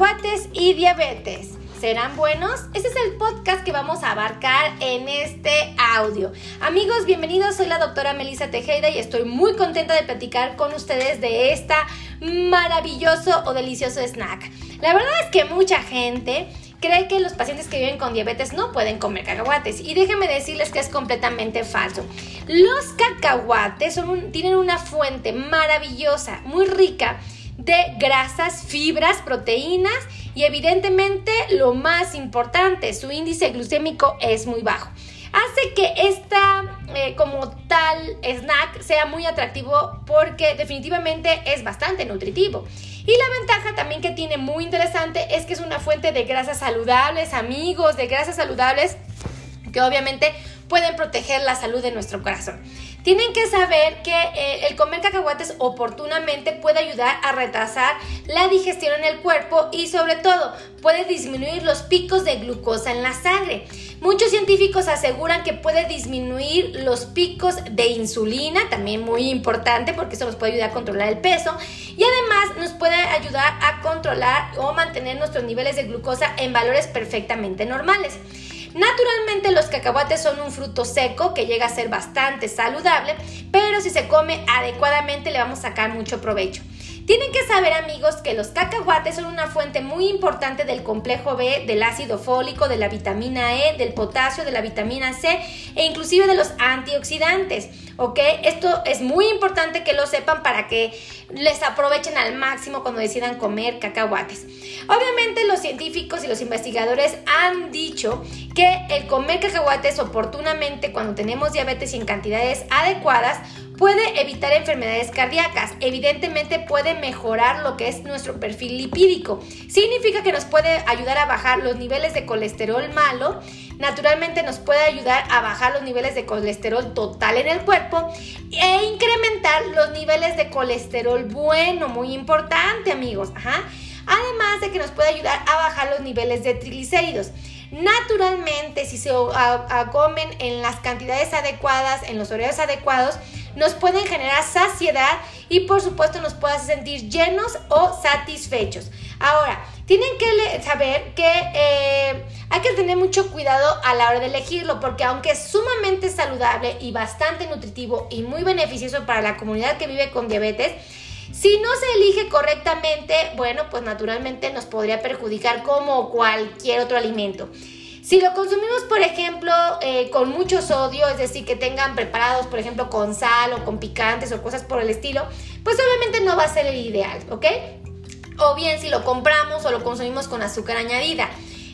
cacahuates y diabetes. ¿Serán buenos? Este es el podcast que vamos a abarcar en este audio. Amigos, bienvenidos. Soy la doctora Melissa Tejeda y estoy muy contenta de platicar con ustedes de esta maravilloso o delicioso snack. La verdad es que mucha gente cree que los pacientes que viven con diabetes no pueden comer cacahuates y déjenme decirles que es completamente falso. Los cacahuates tienen una fuente maravillosa, muy rica de grasas, fibras, proteínas y evidentemente lo más importante, su índice glucémico es muy bajo. Hace que esta eh, como tal snack sea muy atractivo porque definitivamente es bastante nutritivo. Y la ventaja también que tiene muy interesante es que es una fuente de grasas saludables, amigos, de grasas saludables que obviamente pueden proteger la salud de nuestro corazón. Tienen que saber que eh, el comer cacahuates oportunamente puede ayudar a retrasar la digestión en el cuerpo y sobre todo puede disminuir los picos de glucosa en la sangre. Muchos científicos aseguran que puede disminuir los picos de insulina, también muy importante porque eso nos puede ayudar a controlar el peso y además nos puede ayudar a controlar o mantener nuestros niveles de glucosa en valores perfectamente normales. Naturalmente los cacahuates son un fruto seco que llega a ser bastante saludable, pero si se come adecuadamente le vamos a sacar mucho provecho. Tienen que saber amigos que los cacahuates son una fuente muy importante del complejo B, del ácido fólico, de la vitamina E, del potasio, de la vitamina C e inclusive de los antioxidantes. ¿Ok? Esto es muy importante que lo sepan para que les aprovechen al máximo cuando decidan comer cacahuates. Obviamente los científicos y los investigadores han dicho que el comer cacahuates oportunamente cuando tenemos diabetes y en cantidades adecuadas puede evitar enfermedades cardíacas, evidentemente puede mejorar lo que es nuestro perfil lipídico. Significa que nos puede ayudar a bajar los niveles de colesterol malo, naturalmente nos puede ayudar a bajar los niveles de colesterol total en el cuerpo e incrementar los niveles de colesterol bueno, muy importante amigos. Además de que nos puede ayudar a bajar los niveles de triglicéridos. Naturalmente, si se comen en las cantidades adecuadas, en los horarios adecuados, nos pueden generar saciedad y por supuesto nos pueden sentir llenos o satisfechos. Ahora, tienen que saber que eh, hay que tener mucho cuidado a la hora de elegirlo porque aunque es sumamente saludable y bastante nutritivo y muy beneficioso para la comunidad que vive con diabetes, si no se elige correctamente, bueno, pues naturalmente nos podría perjudicar como cualquier otro alimento. Si lo consumimos, por ejemplo, eh, con mucho sodio, es decir, que tengan preparados, por ejemplo, con sal o con picantes o cosas por el estilo, pues obviamente no va a ser el ideal, ¿ok? O bien si lo compramos o lo consumimos con azúcar añadida.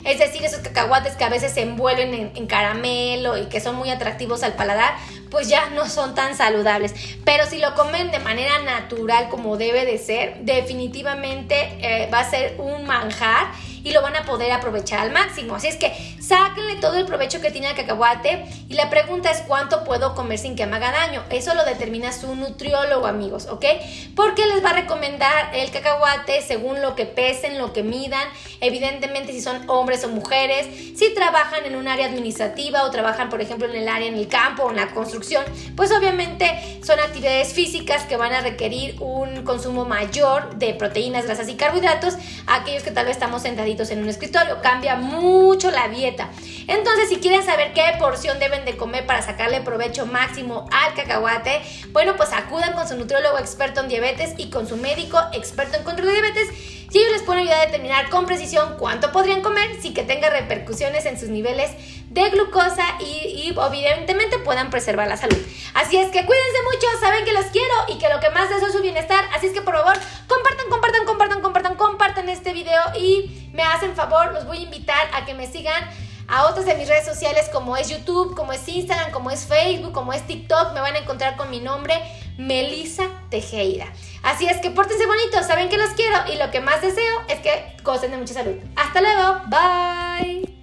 Es decir, esos cacahuates que a veces se envuelven en, caramelo y que son muy atractivos al paladar, pues ya no son tan saludables. Pero si lo comen de manera natural como debe de ser, definitivamente eh, va a ser un manjar y lo van a poder aprovechar al máximo. Así es que sáquenle todo el provecho que tiene el cacahuate y la pregunta es cuánto puedo comer sin que me haga daño. Eso lo determina su nutriólogo, amigos, ¿ok? Porque les va a recomendar el cacahuate según lo que pesen, lo que midan, evidentemente si son hombres o mujeres, si trabajan en un área administrativa o trabajan, por ejemplo, en el área en el campo o en la construcción, pues obviamente son actividades físicas que van a requerir un consumo mayor de proteínas, grasas y carbohidratos, aquellos que tal vez estamos sentaditos en un escritorio. Cambia mucho la dieta. Entonces, si quieren saber qué porción deben de comer para sacarle provecho máximo al cacahuate, bueno, pues acudan con su nutriólogo experto en diabetes y con su médico experto en control de diabetes y ellos les pueden ayudar a determinar con precisión cuánto podrían comer sin que tenga repercusiones en sus niveles de glucosa y, evidentemente puedan preservar la salud. Así es que cuídense mucho, saben que los quiero y que lo que más deseo es su bienestar. Así es que por favor, compartan, compartan, compartan, compartan, compartan este video y me hacen favor, los voy a invitar a que me sigan a otras de mis redes sociales como es YouTube, como es Instagram, como es Facebook, como es TikTok. Me van a encontrar con mi nombre, Melissa Tejeda. Así es que pórtense bonitos, saben que los quiero y lo que más deseo es que gocen de mucha salud. Hasta luego, bye.